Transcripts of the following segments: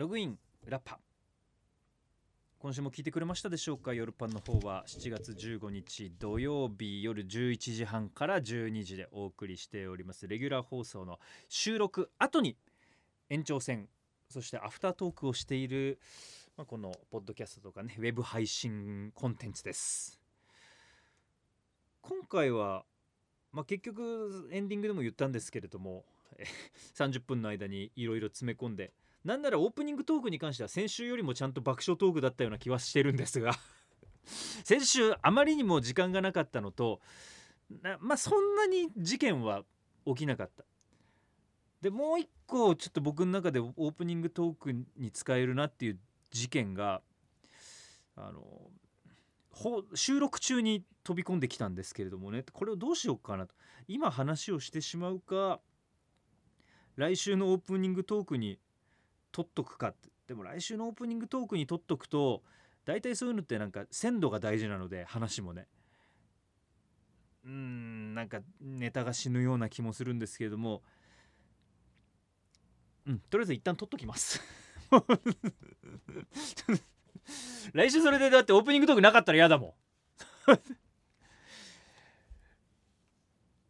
ログインラッパ。今週も聞いてくれましたでしょうか？夜パンの方は7月15日土曜日夜11時半から12時でお送りしております。レギュラー放送の収録後に延長戦そしてアフタートークをしている、まあ、このポッドキャストとかねウェブ配信コンテンツです。今回は、まあ、結局エンディングでも言ったんですけれども30分の間にいろいろ詰め込んでなんならオープニングトークに関しては先週よりもちゃんと爆笑トークだったような気はしてるんですが。先週あまりにも時間がなかったのとなまあそんなに事件は起きなかった。でもう一個ちょっと僕の中でオープニングトークに使えるなっていう事件があの収録中に飛び込んできたんですけれどもね。これをどうしようかなと。今話をしてしまうか来週のオープニングトークに取っとくかって。でも来週のオープニングトークに取っとくと大体そういうのってなんか鮮度が大事なので話もね。うんなんかネタが死ぬような気もするんですけれども。うんとりあえず一旦取っときます。来週それでだってオープニングトークなかったら嫌だもん。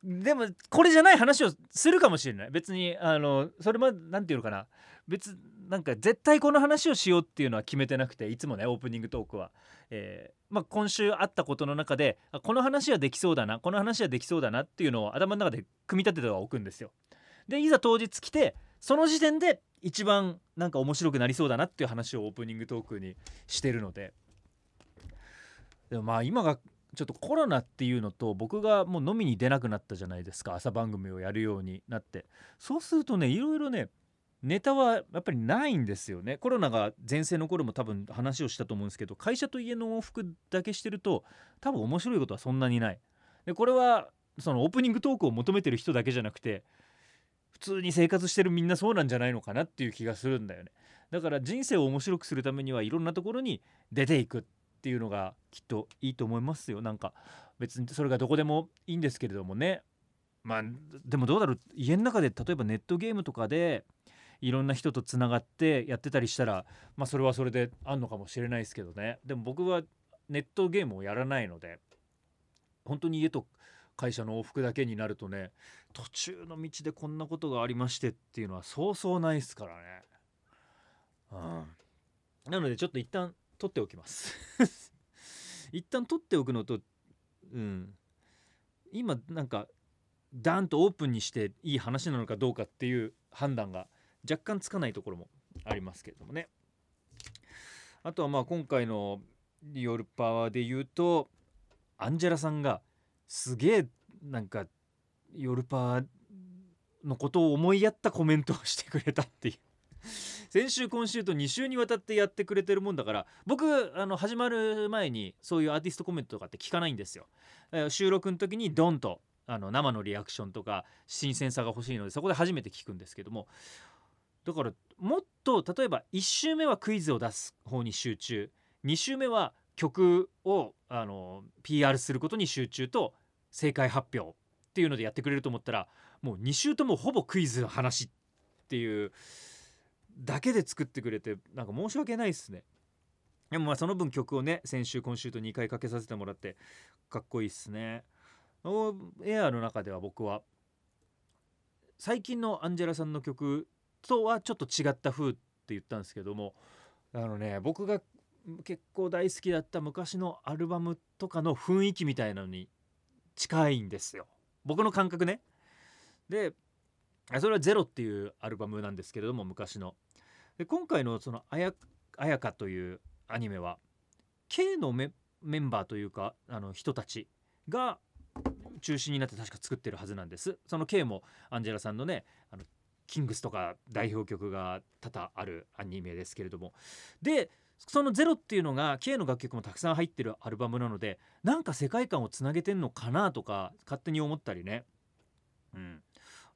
でもこれじゃない話をするかもしれない。別にあのそれまでなんていうのかな。別なんか絶対この話をしようっていうのは決めてなくていつもねオープニングトークは、えーまあ、今週あったことの中でこの話はできそうだなこの話はできそうだなっていうのを頭の中で組み立ててはおくんですよ。でいざ当日来てその時点で一番なんか面白くなりそうだなっていう話をオープニングトークにしてるので。でもまあ今がちょっとコロナっていうのと僕がもう飲みに出なくなったじゃないですか朝番組をやるようになって。そうするとねいろいろねネタはやっぱりないんですよね。コロナが全盛の頃も多分話をしたと思うんですけど会社と家の往復だけしてると多分面白いことはそんなにない。でこれはそのオープニングトークを求めてる人だけじゃなくて普通に生活してるみんなそうなんじゃないのかなっていう気がするんだよね。だから人生を面白くするためにはいろんなところに出ていく。っっていうのがきっといいと思いますよ。なんか別にそれがどこでもいいんですけれどもね。まあでもどうだろう。家の中で例えばネットゲームとかでいろんな人とつながってやってたりしたらまあそれはそれであんのかもしれないですけどね。でも僕はネットゲームをやらないので本当に家と会社の往復だけになるとね途中の道でこんなことがありましてっていうのはそうそうないですからね。うん、なのでちょっと一旦取っておきます。一旦取っておくのとうん。今なんかダーンとオープンにしていい話なのかどうかっていう判断が若干つかないところもありますけれどもね。あとはまあ今回の夜パワーで言うとアンジェラさんがすげえなんか夜パワーのことを思いやったコメントをしてくれたっていう。先週今週と2週にわたってやってくれてるもんだから僕あの始まる前にそういうアーティストコメントとかって聞かないんですよ。えー収録の時にドンとあの生のリアクションとか新鮮さが欲しいのでそこで初めて聞くんですけどもだからもっと例えば1週目はクイズを出す方に集中2週目は曲をあの PR することに集中と正解発表っていうのでやってくれると思ったらもう2週ともほぼクイズの話っていうだけで作ってくれてなんか申し訳ないですね。でもまあその分曲をね先週今週と2回かけさせてもらってかっこいいっすね。オーエアーの中では僕は最近のアンジェラさんの曲とはちょっと違った風って言ったんですけどもあのね僕が結構大好きだった昔のアルバムとかの雰囲気みたいなのに近いんですよ僕の感覚ね。でそれは「ゼロっていうアルバムなんですけれども昔の。で今回のそのあや「あやか」というアニメは K のメンバーというかあの人たちが中心になって確か作ってるはずなんです。その K もアンジェラさんのねあのキングスとか代表曲が多々あるアニメですけれども。でその「ゼロっていうのが K の楽曲もたくさん入ってるアルバムなのでなんか世界観をつなげてんのかなとか勝手に思ったりね。うん。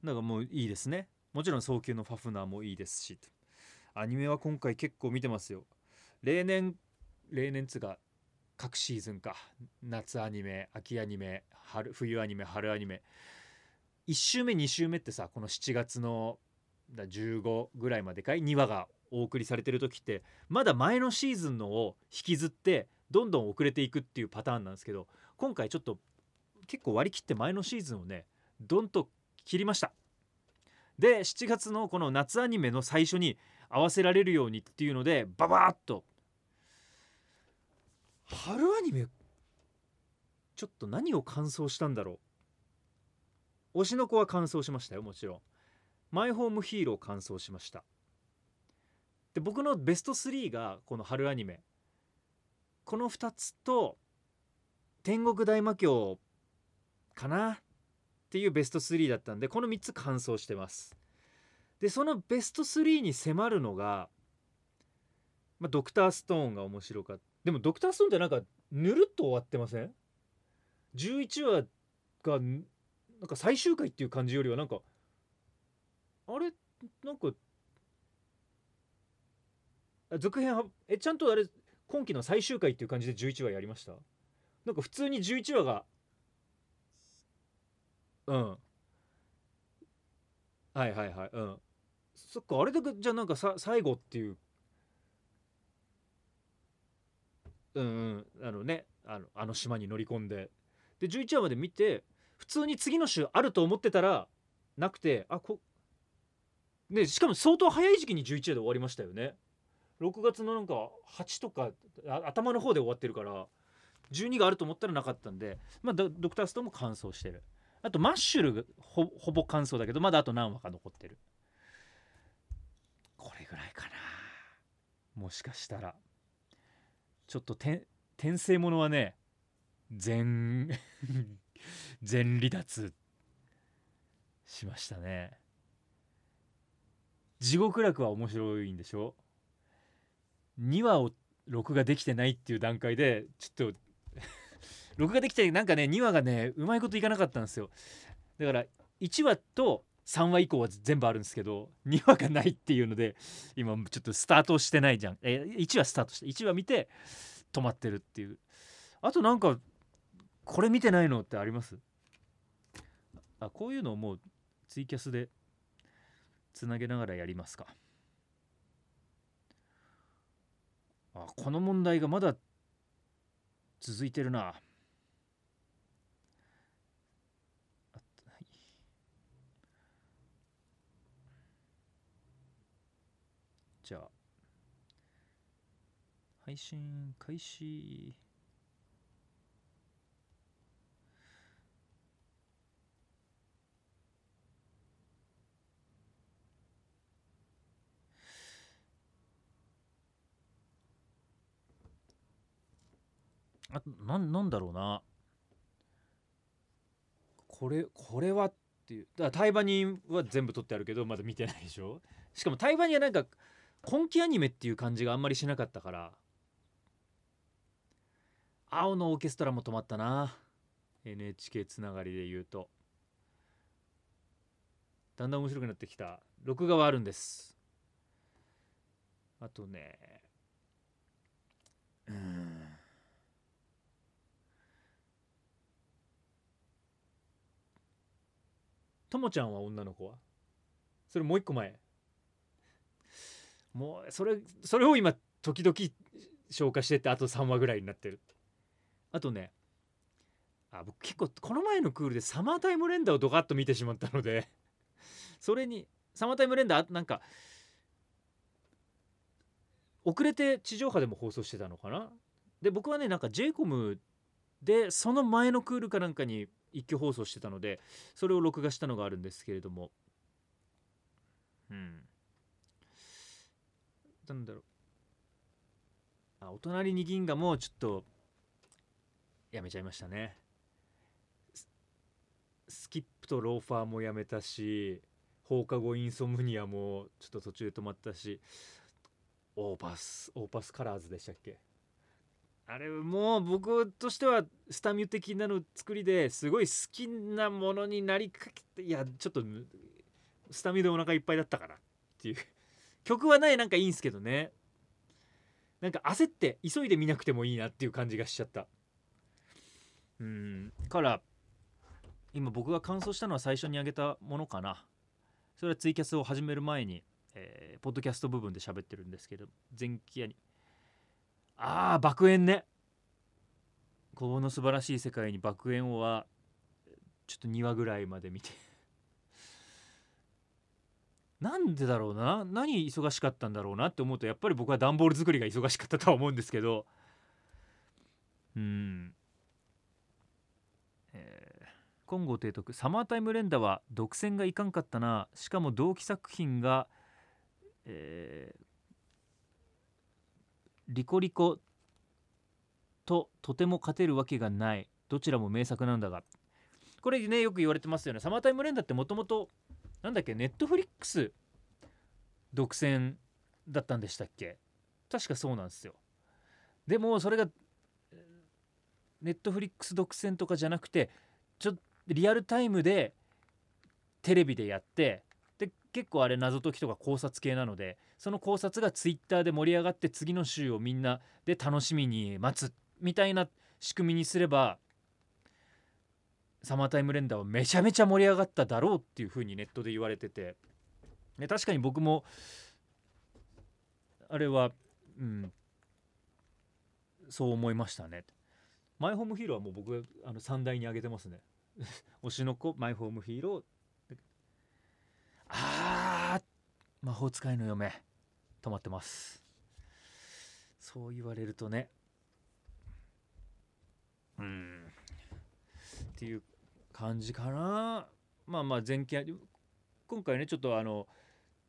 だからもういいですね。もちろん早急のファフナーもいいですし。アニメは今回結構見てますよ。例年例年つうか各シーズンか。夏アニメ秋アニメ春冬アニメ春アニメ。1週目2週目ってさこの7月の15ぐらいまでかい2話がお送りされてる時ってまだ前のシーズンのを引きずってどんどん遅れていくっていうパターンなんですけど今回ちょっと結構割り切って前のシーズンをねどんと切りました。で7月のこの夏アニメの最初に合わせられるようにっていうのでババーッと。春アニメちょっと何を感想したんだろう。推しの子は感想しましたよもちろん。マイホームヒーロー完走しました。で僕のベスト3がこの春アニメ。この2つと天国大魔教かなっていうベスト3だったんでこの3つ完走してます。でそのベスト3に迫るのが、まあ、ドクターストーンが面白かった。でもドクターストーンってなんかぬるっと終わってません ?11 話がなんか最終回っていう感じよりはなんかあれ？なんか続編はえちゃんとあれ今期の最終回っていう感じで11話やりました？なんか普通に11話がうん。はいはいはい。うん。そっかあれだけじゃなんかさ最後っていう。うんうん。あのねあのあの島に乗り込んで。で11話まで見て普通に次の週あると思ってたらなくてあこでしかも相当早い時期に11話で終わりましたよね。6月のなんか8とか頭の方で終わってるから12があると思ったらなかったんで、まあ、ドクターストーンも完走してる。あとマッシュルほほぼ完走だけどまだあと何話か残ってる。これぐらいかな。もしかしたら。ちょっと転生ものはね全 全離脱しましたね。地獄楽は面白いんでしょ？2話を録画できてないっていう段階でちょっと録画できてなんかね2話がねうまいこといかなかったんですよ。だから1話と3話以降は全部あるんですけど2話がないっていうので今ちょっとスタートしてないじゃん。え1話スタートして1話見て止まってるっていう。あとなんかこれ見てないのってあります？あこういうのをもうツイキャスでつなげながらやりますか。あこの問題がまだ続いてるなじゃあ配信開始。あななんだろうな。これこれはっていう。だからタイバニは全部撮ってあるけどまだ見てないでしょ。しかもタイバニはなんか今期アニメっていう感じがあんまりしなかったから。青のオーケストラも止まったな。NHK つながりで言うと。だんだん面白くなってきた。録画はあるんです。あとね。うん。ともちゃんは女の子は？それもう一個前。もうそれそれを今時々消化してってあと3話ぐらいになってる。あとねあ僕結構この前のクールでサマータイムレンダをドカッと見てしまったので それにサマータイムレンダーなんか遅れて地上波でも放送してたのかな？で僕はねなんか j イコムでその前のクールかなんかに一挙放送してたのでそれを録画したのがあるんですけれども。うん。なんだろう。あお隣に銀河もちょっとやめちゃいましたね。スキップとローファーもやめたし放課後インソムニアもちょっと途中で止まったしオーパスオーパスカラーズでしたっけ？あれもう僕としてはスタミュ的なの作りですごい好きなものになりかけていやちょっとスタミュでお腹いっぱいだったからっていう。曲はないなんかいいんすけどね。なんか焦って急いで見なくてもいいなっていう感じがしちゃった。うん。から今僕が感想したのは最初にあげたものかな。それはツイキャスを始める前にえーポッドキャスト部分で喋ってるんですけど前期アニああ爆炎ね。この素晴らしい世界に爆炎はちょっと2話ぐらいまで見て。なんでだろうな。何忙しかったんだろうな。って思うとやっぱり僕は段ボール作りが忙しかったとは思うんですけど。うん。えー金剛提督サマータイム連打は独占がいかんかったな。しかも同期作品がえーリコリコととても勝てるわけがない。どちらも名作なんだが。これねよく言われてますよね。サマータイム連打ってもともとなんだっけ？ネットフリックス独占だったんでしたっけ？確かそうなんですよ。でもそれがネットフリックス独占とかじゃなくてちょっとリアルタイムでテレビでやってで結構あれ謎解きとか考察系なのでその考察がツイッターで盛り上がって次の週をみんなで楽しみに待つみたいな仕組みにすればサマータイムレンダーはめちゃめちゃ盛り上がっただろうっていうふうにネットで言われててで確かに僕もあれはうんそう思いましたね。マイホームヒーローはもう僕あの3台に上げてますね。推しの子マイホームヒーローあー魔法使いの嫁。止まってます。そう言われるとね。うん。っていう感じかな。まあまあ前期今回ねちょっとあの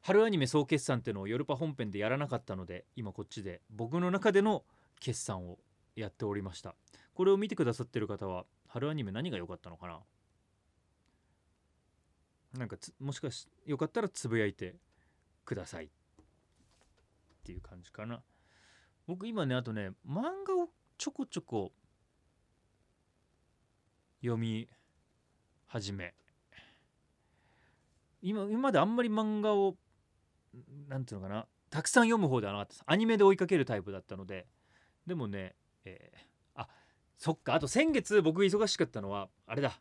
春アニメ総決算っていうのをヨルパ本編でやらなかったので今こっちで僕の中での決算をやっておりました。これを見てくださってる方は春アニメ何が良かったのかな？なんかもしかしよかったらつぶやいてくださいっていう感じかな。僕今ねあとね漫画をちょこちょこ読み始め。今今まであんまり漫画をなんていうのかなたくさん読む方ではなかったです。アニメで追いかけるタイプだったので。でもね、えーそっか。あと先月僕忙しかったのはあれだ。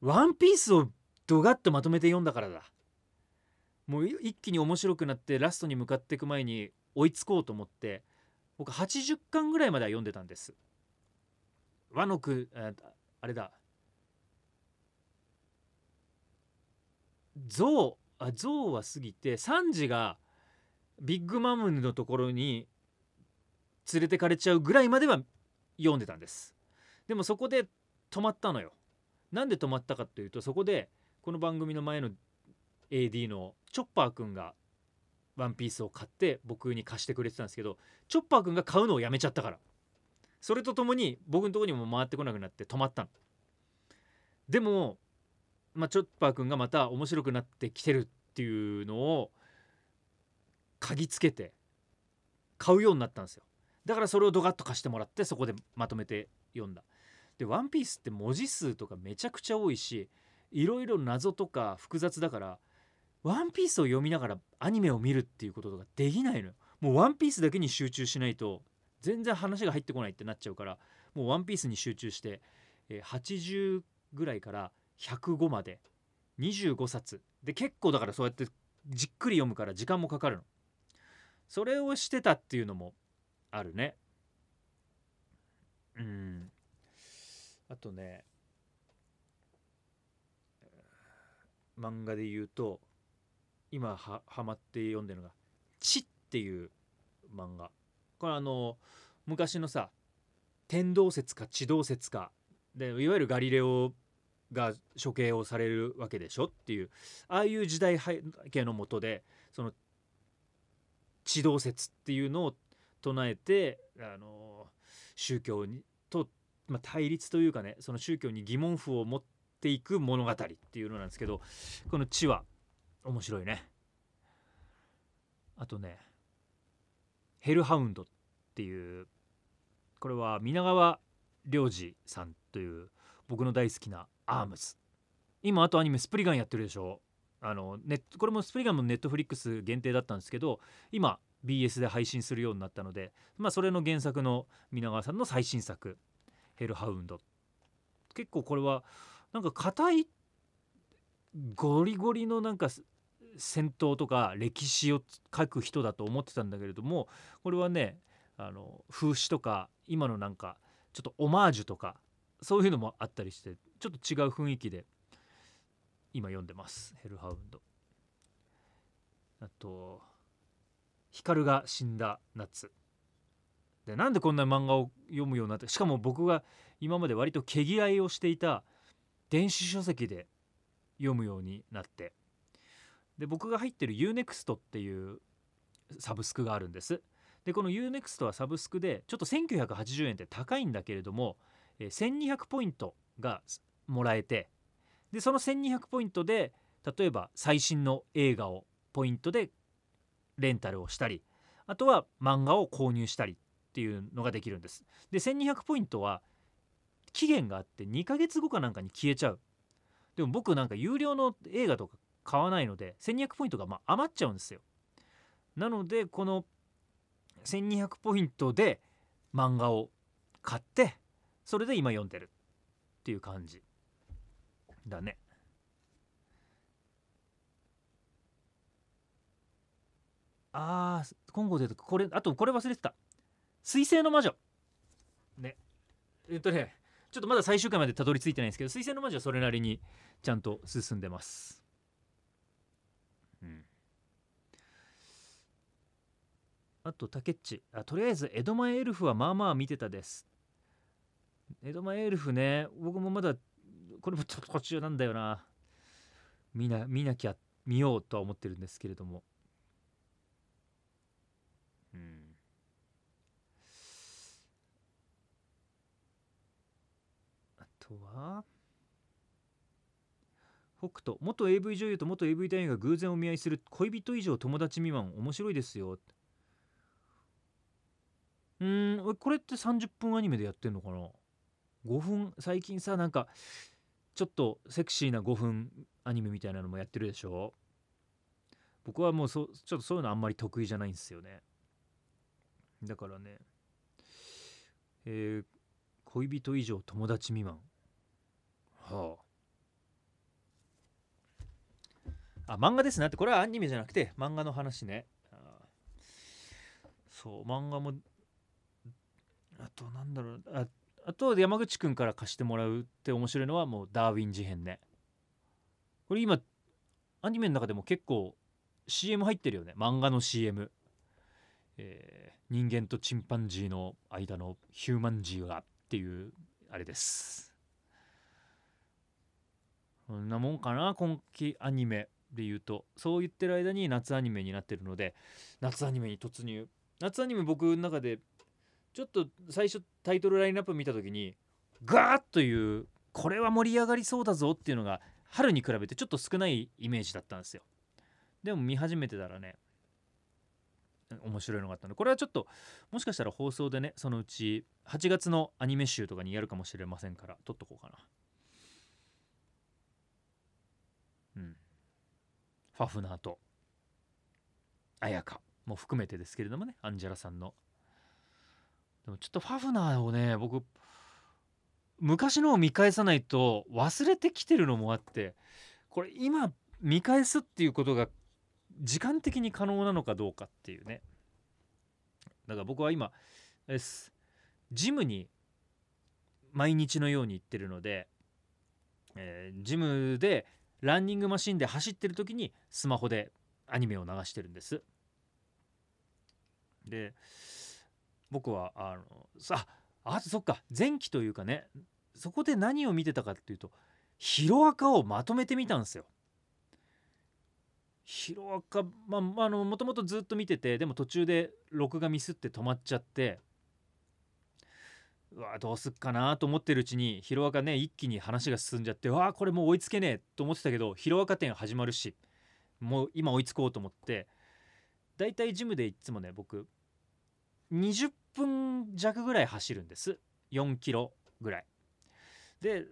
ワンピースをドガッとまとめて読んだからだ。もう一気に面白くなってラストに向かっていく前に追いつこうと思って僕80巻ぐらいまでは読んでたんです。和の句ああれだ。ゾウあゾウは過ぎてサンジがビッグマムのところに連れてかれちゃうぐらいまでは読んでたんです。でもそこで止まったのよ。なんで止まったかというとそこでこの番組の前の AD のチョッパーくんがワンピースを買って僕に貸してくれてたんですけどチョッパーくんが買うのをやめちゃったから。それとともに僕のとこにも回ってこなくなって止まったの。でも、まあ、チョッパーくんがまた面白くなってきてるっていうのを嗅ぎつけて買うようになったんですよ。だからそれをドカッと貸してもらってそこでまとめて読んだ。で「ワンピースって文字数とかめちゃくちゃ多いしいろいろ謎とか複雑だからワンピースを読みながらアニメを見るっていうこととかできないのよ。もうワンピースだけに集中しないと全然話が入ってこないってなっちゃうからもうワンピースに集中して、80ぐらいから105まで25冊。で結構だからそうやってじっくり読むから時間もかかるの。それをしてたっていうのもあるね。うん。あとね漫画で言うと今はハマって読んでるのが「地」っていう漫画。これあの昔のさ天動説か地動説かでいわゆるガリレオが処刑をされるわけでしょ？っていうああいう時代背景のもとでその地動説っていうのを唱えてあの宗教にと、まあ、対立というかねその宗教に疑問符を持っていく物語っていうのなんですけどこの「地」は面白いね。あとね「ヘルハウンド」っていうこれは皆川良二さんという僕の大好きなアームズ今あとアニメスプリガンやってるでしょあのネットこれもスプリガンもネットフリックス限定だったんですけど今 BS で配信するようになったので、まあ、それの原作の皆川さんの最新作「ヘルハウンド」結構これはなんか硬いゴリゴリのなんか戦闘とか歴史を書く人だと思ってたんだけれどもこれはねあの風刺とか今のなんかちょっとオマージュとかそういうのもあったりしてちょっと違う雰囲気で今読んでます。ヘルハウンドあと「光が死んだ夏」でなんでこんな漫画を読むようになってしかも僕が今まで割と毛嫌いをしていた電子書籍で読むようになって。で僕が入ってる UNEXT っていうサブスクがあるんです。でこの UNEXT はサブスクでちょっと1980円って高いんだけれども1200ポイントがもらえてでその1200ポイントで例えば最新の映画をポイントでレンタルをしたりあとは漫画を購入したりっていうのができるんです。で1200ポイントは期限があって2ヶ月後かなんかに消えちゃう。でも僕なんか有料の映画とか買わないので1200ポイントがま余っちゃうんですよ。なのでこの1200ポイントで漫画を買ってそれで今読んでるっていう感じだね。あー今後でこれあとこれ忘れてた。水星の魔女。ね。えっとねちょっとまだ最終回までたどり着いてないんですけど水星の魔女はそれなりにちゃんと進んでます。うん。あとタケッチあとりあえず江戸前エルフはまあまあ見てたです。江戸前エルフね僕もまだこれもちょっと途中なんだよな。見な見なきゃ見ようとは思ってるんですけれどもうんあとは北斗。元 AV 女優と元 AV 男優が偶然お見合いする恋人以上友達未満面白いですよ。うんこれって30分アニメでやってんのかな？5分？最近さなんかちょっとセクシーな5分アニメみたいなのもやってるでしょ？僕はもうそちょっとそういうのあんまり得意じゃないんですよね。だからねえー、恋人以上友達未満。はあ。あ漫画ですね。ってこれはアニメじゃなくて漫画の話ね。そう漫画もあとなんだろう。ああと山口くんから貸してもらうって面白いのはもうダーウィン事変ね。これ今アニメの中でも結構 CM 入ってるよね。漫画の CM、えー、人間とチンパンジーの間のヒューマンジーがっていうあれです。そんなもんかな今期アニメで言うと。そう言ってる間に夏アニメになってるので夏アニメに突入。夏アニメ僕の中でちょっと最初タイトルラインナップ見た時にガーッというこれは盛り上がりそうだぞっていうのが春に比べてちょっと少ないイメージだったんですよ。でも見始めてたらね面白いのがあったのでこれはちょっともしかしたら放送でねそのうち8月のアニメ集とかにやるかもしれませんから撮っとこうかなうんファフナーと綾香も含めてですけれどもねアンジェラさんの。でもちょっとファフナーをね僕昔のを見返さないと忘れてきてるのもあってこれ今見返すっていうことが時間的に可能なのかどうかっていうね。だから僕は今ですジムに毎日のように行ってるので、えー、ジムでランニングマシンで走ってる時にスマホでアニメを流してるんですで僕はあのさあそっか前期というかねそこで何を見てたかっていうとヒロアカをまとめてみたんですよ。ヒロアカまああのもともとずっと見ててでも途中で録画ミスって止まっちゃってうわどうすっかなと思ってるうちにヒロアカね一気に話が進んじゃってわあこれもう追いつけねえと思ってたけどヒロアカ展始まるしもう今追いつこうと思ってだいたいジムでいつもね僕20分弱ぐらい走るんです。4キロぐらい。で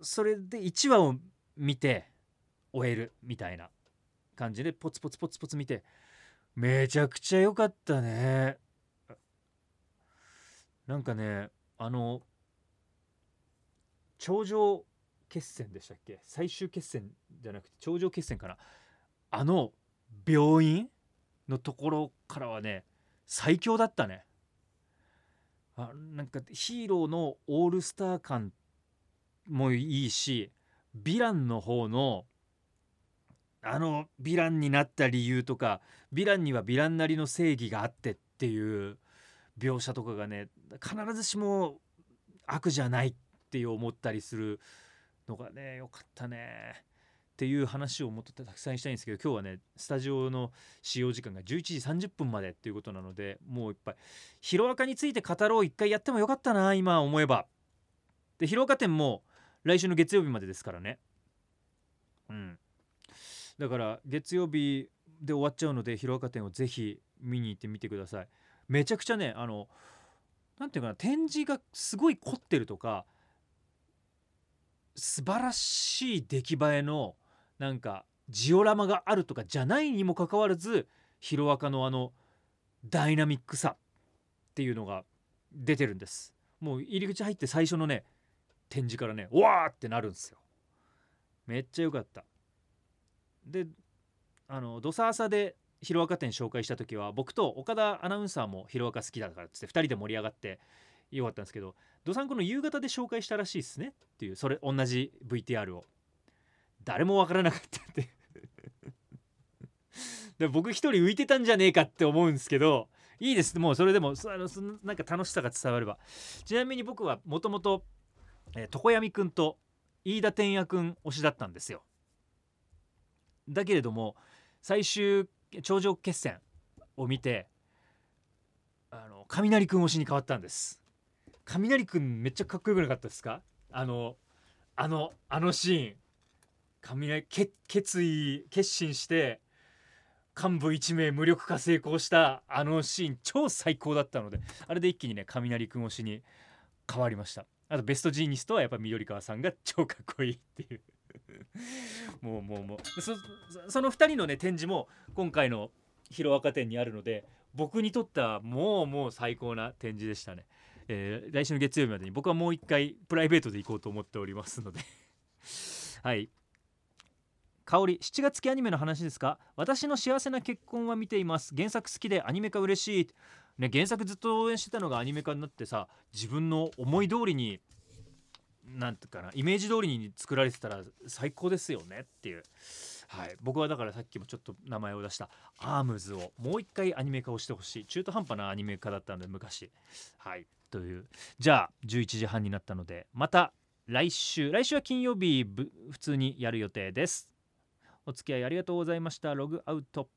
それで1話を見て終えるみたいな感じでポツポツポツポツ見てめちゃくちゃ良かったね。なんかねあの頂上決戦でしたっけ？最終決戦じゃなくて頂上決戦かな？あの病院のところからはね最強だったね。あなんかヒーローのオールスター感もいいしヴィランの方のあのヴィランになった理由とかヴィランにはヴィランなりの正義があってっていう描写とかがね必ずしも悪じゃないって思ったりするのがねよかったね。っていう話をもっとたくさんしたいんですけど今日はねスタジオの使用時間が11時30分までっていうことなのでもういっぱいヒロアカについて語ろう一回やってもよかったな今思えば。でヒロアカ展も来週の月曜日までですからね。うん。だから月曜日で終わっちゃうのでヒロアカ展をぜひ見に行ってみてください。めちゃくちゃねあの何て言うかな展示がすごい凝ってるとか素晴らしい出来栄えのなんかジオラマがあるとかじゃないにもかかわらずヒロアカのあのダイナミックさっていうのが出てるんです。もう入り口入って最初のね展示からねわーってなるんですよ。めっちゃ良かった。であのドサーサでヒロアカ展紹介した時は僕と岡田アナウンサーもヒロアカ好きだからっつって2人で盛り上がってよかったんですけどドサンコの夕方で紹介したらしいっすね？っていうそれ同じ VTR を。誰もわからなかったって。で僕一人浮いてたんじゃねえかって思うんですけどいいです。もうそれでもそのそのなんか楽しさが伝われば。ちなみに僕はもともと床闇くんと飯田天也くん推しだったんですよ。だけれども最終頂上決戦を見てあの雷くん推しに変わったんです。雷くんめっちゃかっこよくなかったですか？あのあのあのシーン。雷決意決心して幹部1名無力化成功したあのシーン超最高だったのであれで一気にね雷くん推しに変わりました。あとベストジーニストはやっぱ緑川さんが超かっこいいっていう。もうもうもう。そその2人のね展示も今回の「ヒロアカ展」にあるので僕にとってはもうもう最高な展示でしたね、えー、来週の月曜日までに僕はもう一回プライベートで行こうと思っておりますので。はい。香り7月期アニメの話ですか？私の幸せな結婚は見ています。原作好きでアニメ化嬉しい。ね原作ずっと応援してたのがアニメ化になってさ自分の思い通りになんていうかなイメージ通りに作られてたら最高ですよねっていう。はい、僕はだからさっきもちょっと名前を出したアームズをもう一回アニメ化をしてほしい。中途半端なアニメ化だったので昔。はい。という。じゃあ11時半になったのでまた来週。来週は金曜日普通にやる予定です。お付き合いありがとうございました。ログアウト。